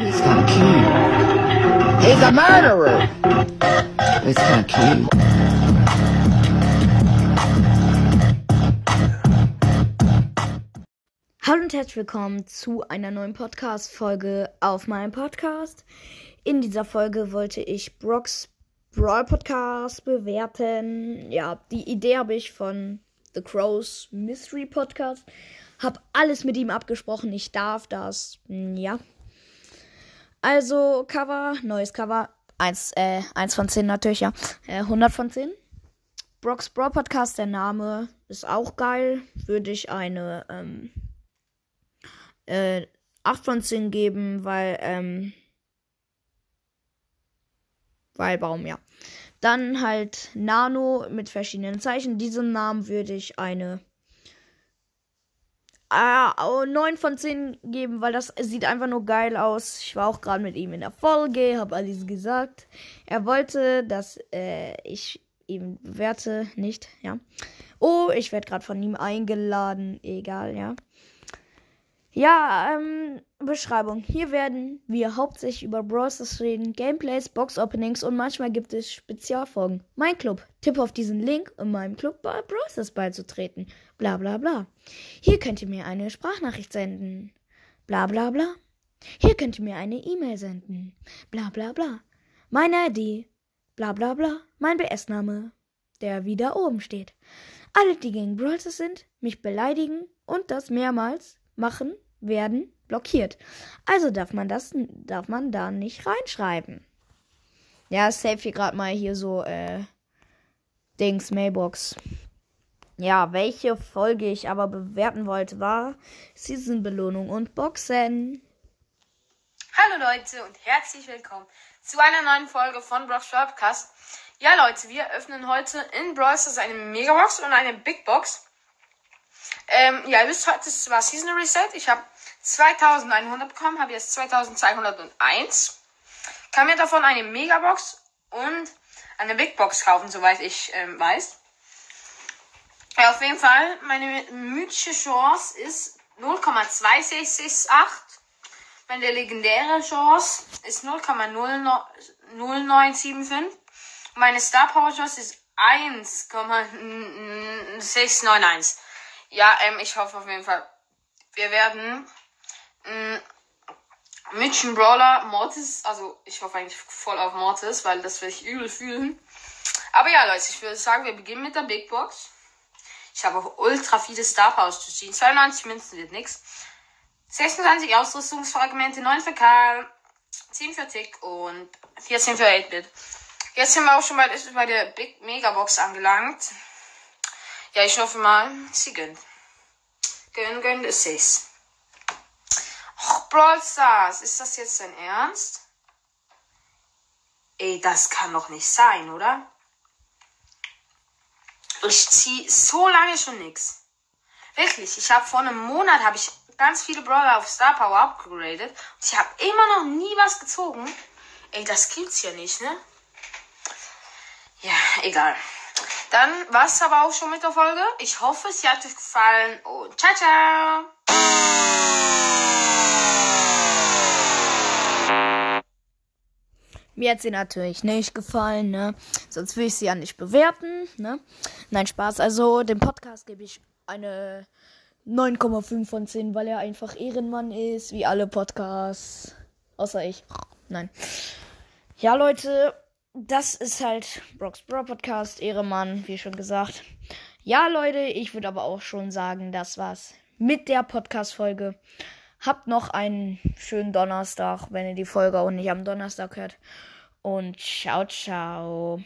He's kind of cute. He's a murderer. He's kind of cute. Hallo und herzlich willkommen zu einer neuen Podcast-Folge auf meinem Podcast. In dieser Folge wollte ich Brocks Brawl Podcast bewerten. Ja, die Idee habe ich von The Crows Mystery Podcast. Hab alles mit ihm abgesprochen. Ich darf das. Hm, ja. Also, Cover, neues Cover. Eins, äh, eins von zehn natürlich, ja. Äh, 100 von 10. Brocks Brawl Podcast, der Name ist auch geil. Würde ich eine, ähm, äh, 8 von 10 geben, weil, ähm, weil Baum, ja. Dann halt Nano mit verschiedenen Zeichen. Diesem Namen würde ich eine äh, 9 von 10 geben, weil das sieht einfach nur geil aus. Ich war auch gerade mit ihm in der Folge, habe alles gesagt. Er wollte, dass äh, ich ihm bewerte, nicht, ja. Oh, ich werde gerade von ihm eingeladen, egal, ja. Ja, ähm, Beschreibung. Hier werden wir hauptsächlich über Browsers reden, Gameplays, Box-Openings und manchmal gibt es Spezialfolgen. Mein Club. Tipp auf diesen Link, um meinem Club bei Browsers beizutreten. Bla bla bla. Hier könnt ihr mir eine Sprachnachricht senden. Bla bla bla. Hier könnt ihr mir eine E-Mail senden. Bla bla bla. Meine ID. Bla bla bla. Mein BS-Name. Der wieder oben steht. Alle, die gegen Browsers sind, mich beleidigen und das mehrmals machen, werden blockiert. Also darf man das, darf man da nicht reinschreiben. Ja, safe hier gerade mal hier so, äh, Dings, Mailbox. Ja, welche Folge ich aber bewerten wollte, war Season-Belohnung und Boxen. Hallo Leute und herzlich willkommen zu einer neuen Folge von Brock's Podcast. Ja Leute, wir öffnen heute in Brawl Stars eine Megabox und eine Big Box. Ähm, ja, ihr wisst, heute war Season Reset. Ich habe 2100 bekommen, habe jetzt 2201. Kann mir davon eine Megabox und eine Big Box kaufen, soweit ich ähm, weiß. Ja, auf jeden Fall, meine mythische Chance ist 0,2668. Meine legendäre Chance ist 0,0975. Meine Star Power Chance ist 1,691. Ja, ähm, ich hoffe auf jeden Fall, wir werden mh, Mitchen Brawler Mortis, also ich hoffe eigentlich voll auf Mortis, weil das werde ich übel fühlen. Aber ja, Leute, ich würde sagen, wir beginnen mit der Big Box. Ich habe auch ultra viele Star Powers zu ziehen. 92 Münzen wird nix. 26 Ausrüstungsfragmente, 9 für Karl, 10 für Tick und 14 für 8-Bit. Jetzt sind wir auch schon bei, bei der Big Mega Box angelangt. Ja, ich hoffe mal, sie gönnt. Gönn, gönn ist es. Och, Brawl Stars, ist das jetzt dein Ernst? Ey, das kann doch nicht sein, oder? Ich zieh so lange schon nix. Wirklich, ich habe vor einem Monat habe ich ganz viele Brawler auf Star Power upgraded und ich habe immer noch nie was gezogen. Ey, das gibt's ja nicht, ne? Ja, egal. Dann war's aber auch schon mit der Folge. Ich hoffe, sie hat euch gefallen und ciao, ciao. Mir hat sie natürlich nicht gefallen, ne? Sonst will ich sie ja nicht bewerten, ne? Nein, Spaß. Also, dem Podcast gebe ich eine 9,5 von 10, weil er einfach Ehrenmann ist, wie alle Podcasts. Außer ich. Nein. Ja, Leute, das ist halt Brock's Bro Podcast, Ehrenmann, wie schon gesagt. Ja, Leute, ich würde aber auch schon sagen, das war's mit der Podcast-Folge. Habt noch einen schönen Donnerstag, wenn ihr die Folge auch nicht am Donnerstag hört. Und ciao, ciao.